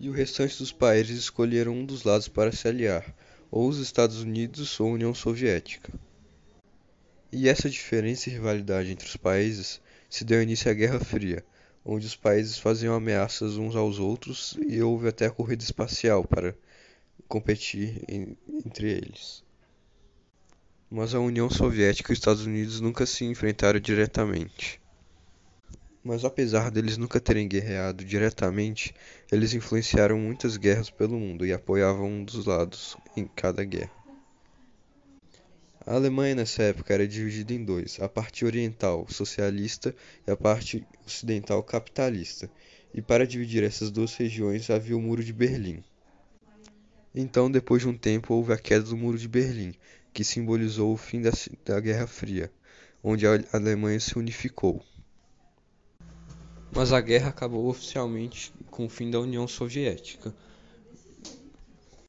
e o restante dos países escolheram um dos lados para se aliar ou os estados unidos ou a união soviética. E essa diferença e rivalidade entre os países se deu início à guerra fria onde os países faziam ameaças uns aos outros e houve até a corrida espacial para competir entre eles. Mas a união soviética e os estados unidos nunca se enfrentaram diretamente mas apesar deles nunca terem guerreado diretamente eles influenciaram muitas guerras pelo mundo e apoiavam um dos lados em cada guerra. A alemanha nessa época era dividida em dois a parte oriental socialista e a parte ocidental capitalista. E para dividir essas duas regiões havia o muro de berlim. Então depois de um tempo houve a queda do muro de berlim que simbolizou o fim da guerra fria onde a alemanha se unificou mas a guerra acabou oficialmente com o fim da união soviética